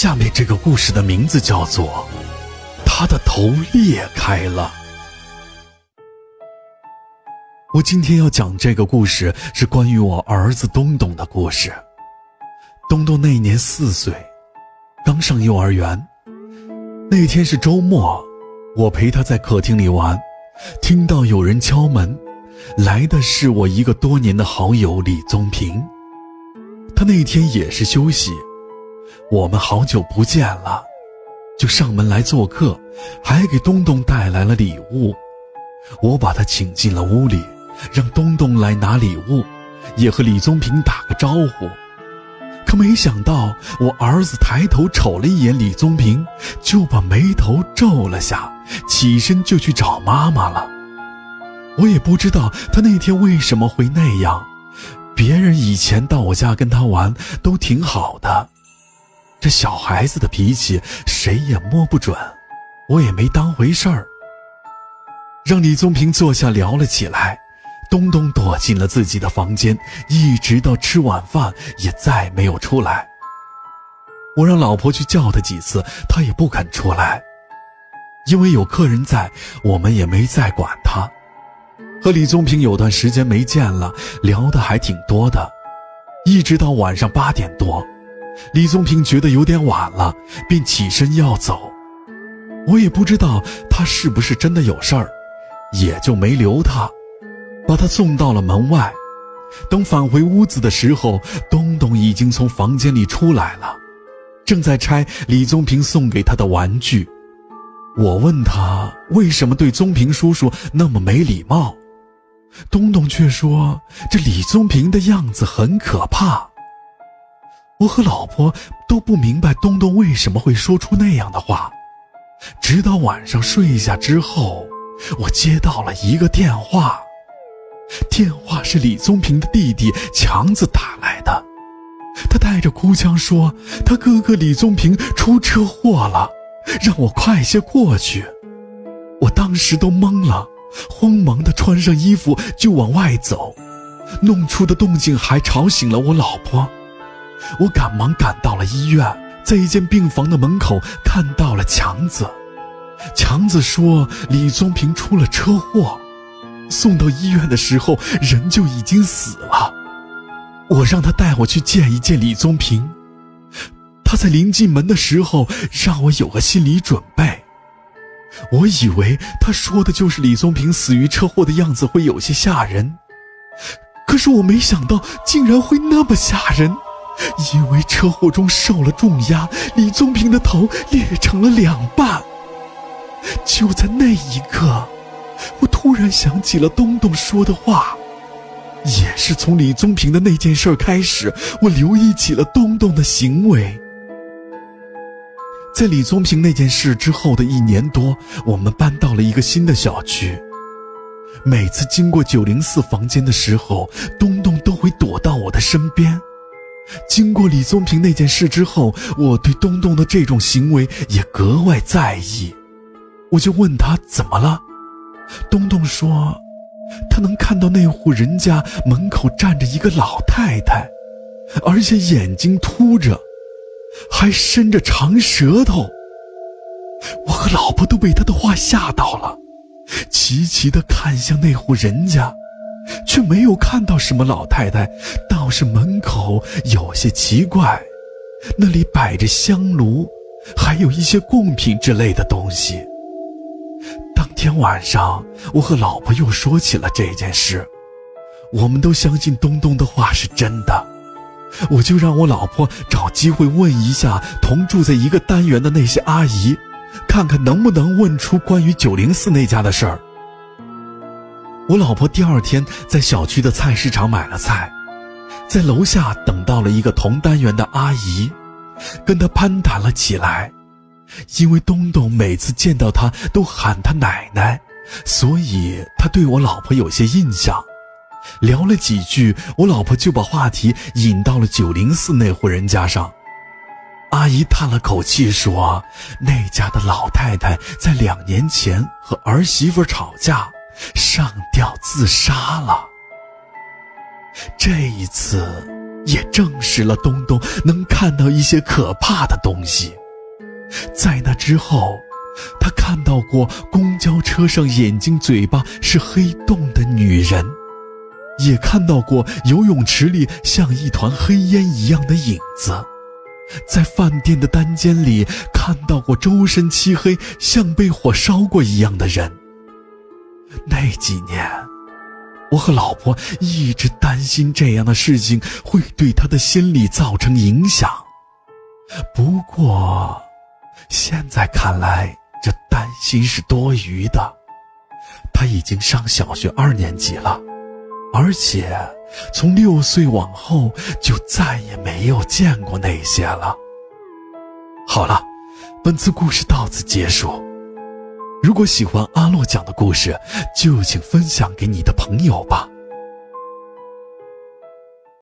下面这个故事的名字叫做《他的头裂开了》。我今天要讲这个故事，是关于我儿子东东的故事。东东那年四岁，刚上幼儿园。那天是周末，我陪他在客厅里玩，听到有人敲门，来的是我一个多年的好友李宗平。他那天也是休息。我们好久不见了，就上门来做客，还给东东带来了礼物。我把他请进了屋里，让东东来拿礼物，也和李宗平打个招呼。可没想到，我儿子抬头瞅了一眼李宗平，就把眉头皱了下，起身就去找妈妈了。我也不知道他那天为什么会那样。别人以前到我家跟他玩都挺好的。这小孩子的脾气谁也摸不准，我也没当回事儿。让李宗平坐下聊了起来，东东躲进了自己的房间，一直到吃晚饭也再没有出来。我让老婆去叫他几次，他也不肯出来。因为有客人在，我们也没再管他。和李宗平有段时间没见了，聊的还挺多的，一直到晚上八点多。李宗平觉得有点晚了，便起身要走。我也不知道他是不是真的有事儿，也就没留他，把他送到了门外。等返回屋子的时候，东东已经从房间里出来了，正在拆李宗平送给他的玩具。我问他为什么对宗平叔叔那么没礼貌，东东却说这李宗平的样子很可怕。我和老婆都不明白东东为什么会说出那样的话，直到晚上睡下之后，我接到了一个电话，电话是李宗平的弟弟强子打来的，他带着哭腔说他哥哥李宗平出车祸了，让我快些过去。我当时都懵了，慌忙的穿上衣服就往外走，弄出的动静还吵醒了我老婆。我赶忙赶到了医院，在一间病房的门口看到了强子。强子说李宗平出了车祸，送到医院的时候人就已经死了。我让他带我去见一见李宗平。他在临进门的时候让我有个心理准备。我以为他说的就是李宗平死于车祸的样子会有些吓人，可是我没想到竟然会那么吓人。因为车祸中受了重压，李宗平的头裂成了两半。就在那一刻，我突然想起了东东说的话，也是从李宗平的那件事开始，我留意起了东东的行为。在李宗平那件事之后的一年多，我们搬到了一个新的小区。每次经过九零四房间的时候，东东都会躲到我的身边。经过李宗平那件事之后，我对东东的这种行为也格外在意。我就问他怎么了，东东说，他能看到那户人家门口站着一个老太太，而且眼睛凸着，还伸着长舌头。我和老婆都被他的话吓到了，齐齐地看向那户人家。却没有看到什么老太太，倒是门口有些奇怪，那里摆着香炉，还有一些贡品之类的东西。当天晚上，我和老婆又说起了这件事，我们都相信东东的话是真的，我就让我老婆找机会问一下同住在一个单元的那些阿姨，看看能不能问出关于九零四那家的事儿。我老婆第二天在小区的菜市场买了菜，在楼下等到了一个同单元的阿姨，跟她攀谈了起来。因为东东每次见到她都喊她奶奶，所以她对我老婆有些印象。聊了几句，我老婆就把话题引到了九零四那户人家上。阿姨叹了口气说：“那家的老太太在两年前和儿媳妇吵架。”上吊自杀了。这一次，也证实了东东能看到一些可怕的东西。在那之后，他看到过公交车上眼睛、嘴巴是黑洞的女人，也看到过游泳池里像一团黑烟一样的影子，在饭店的单间里看到过周身漆黑、像被火烧过一样的人。那几年，我和老婆一直担心这样的事情会对他的心理造成影响。不过，现在看来，这担心是多余的。他已经上小学二年级了，而且从六岁往后就再也没有见过那些了。好了，本次故事到此结束。如果喜欢阿洛讲的故事，就请分享给你的朋友吧。